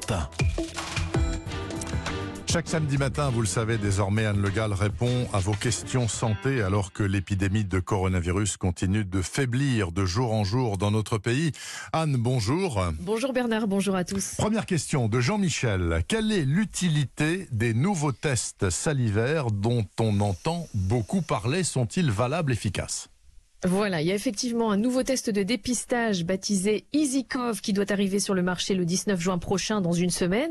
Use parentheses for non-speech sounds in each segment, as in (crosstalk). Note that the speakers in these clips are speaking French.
Europe 1. Chaque samedi matin, vous le savez désormais, Anne Le Gall répond à vos questions santé alors que l'épidémie de coronavirus continue de faiblir de jour en jour dans notre pays. Anne, bonjour. Bonjour Bernard, bonjour à tous. Première question de Jean-Michel. Quelle est l'utilité des nouveaux tests salivaires dont on entend beaucoup parler? Sont-ils valables, efficaces? Voilà, il y a effectivement un nouveau test de dépistage baptisé EasyCov qui doit arriver sur le marché le 19 juin prochain dans une semaine.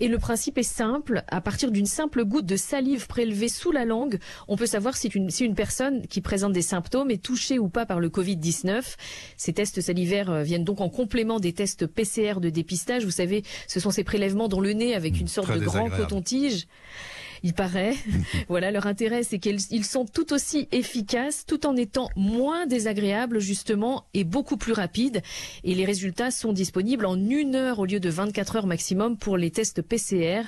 Et le principe est simple. À partir d'une simple goutte de salive prélevée sous la langue, on peut savoir si une, si une personne qui présente des symptômes est touchée ou pas par le Covid-19. Ces tests salivaires euh, viennent donc en complément des tests PCR de dépistage. Vous savez, ce sont ces prélèvements dans le nez avec une sorte de grand coton-tige il paraît. (laughs) voilà, leur intérêt, c'est qu'ils sont tout aussi efficaces, tout en étant moins désagréables, justement, et beaucoup plus rapides. Et les résultats sont disponibles en une heure au lieu de 24 heures maximum pour les tests PCR.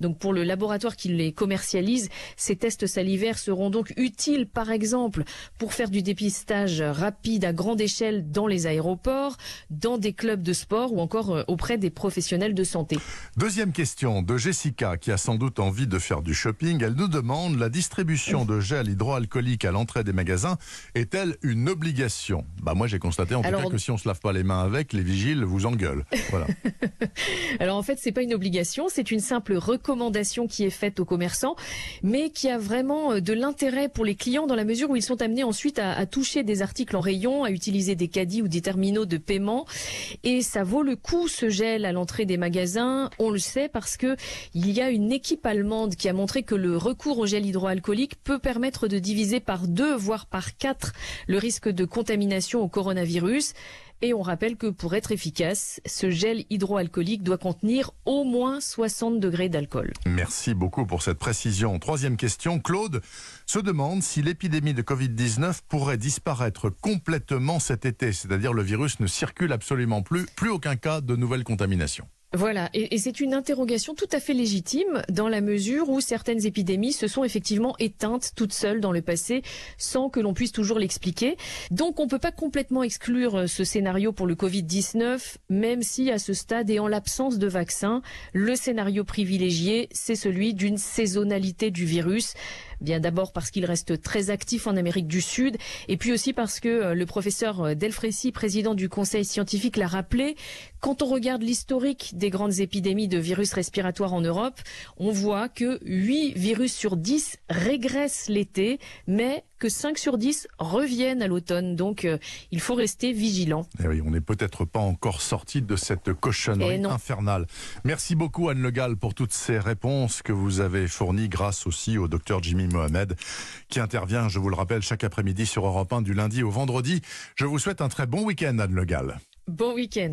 Donc, pour le laboratoire qui les commercialise, ces tests salivaires seront donc utiles, par exemple, pour faire du dépistage rapide à grande échelle dans les aéroports, dans des clubs de sport ou encore euh, auprès des professionnels de santé. Deuxième question de Jessica, qui a sans doute envie de faire du shopping, elle nous demande la distribution de gel hydroalcoolique à l'entrée des magasins est-elle une obligation? Bah moi j'ai constaté en tout cas que si on se lave pas les mains avec, les vigiles vous engueulent. Voilà. (laughs) Alors en fait c'est pas une obligation, c'est une simple recommandation qui est faite aux commerçants, mais qui a vraiment euh, de l'intérêt pour les clients dans la mesure où ils sont amenés ensuite à, à toucher des articles en rayon, à utiliser des caddies ou des terminaux de paiement, et ça vaut le coup ce gel à l'entrée des magasins. On le sait parce que il y a une équipe allemande qui a montré montré que le recours au gel hydroalcoolique peut permettre de diviser par deux, voire par quatre, le risque de contamination au coronavirus. Et on rappelle que pour être efficace, ce gel hydroalcoolique doit contenir au moins 60 degrés d'alcool. Merci beaucoup pour cette précision. Troisième question, Claude se demande si l'épidémie de Covid-19 pourrait disparaître complètement cet été, c'est-à-dire le virus ne circule absolument plus, plus aucun cas de nouvelle contamination. Voilà, et, c'est une interrogation tout à fait légitime dans la mesure où certaines épidémies se sont effectivement éteintes toutes seules dans le passé sans que l'on puisse toujours l'expliquer. Donc on ne peut pas complètement exclure euh, ce scénario pour le Covid-19, même si à ce stade et en l'absence de vaccin, le scénario privilégié, c'est celui d'une saisonnalité du virus. Bien d'abord parce qu'il reste très actif en Amérique du Sud, et puis aussi parce que euh, le professeur euh, Delfrécy, président du Conseil scientifique, l'a rappelé. Quand on regarde l'historique des grandes épidémies de virus respiratoires en Europe, on voit que 8 virus sur 10 régressent l'été, mais que 5 sur 10 reviennent à l'automne. Donc euh, il faut rester vigilant. Et eh oui, on n'est peut-être pas encore sorti de cette cochonnerie eh infernale. Merci beaucoup Anne Le Gall pour toutes ces réponses que vous avez fournies grâce aussi au docteur Jimmy Mohamed qui intervient, je vous le rappelle, chaque après-midi sur Europe 1 du lundi au vendredi. Je vous souhaite un très bon week-end Anne Le Gall. Bon week-end.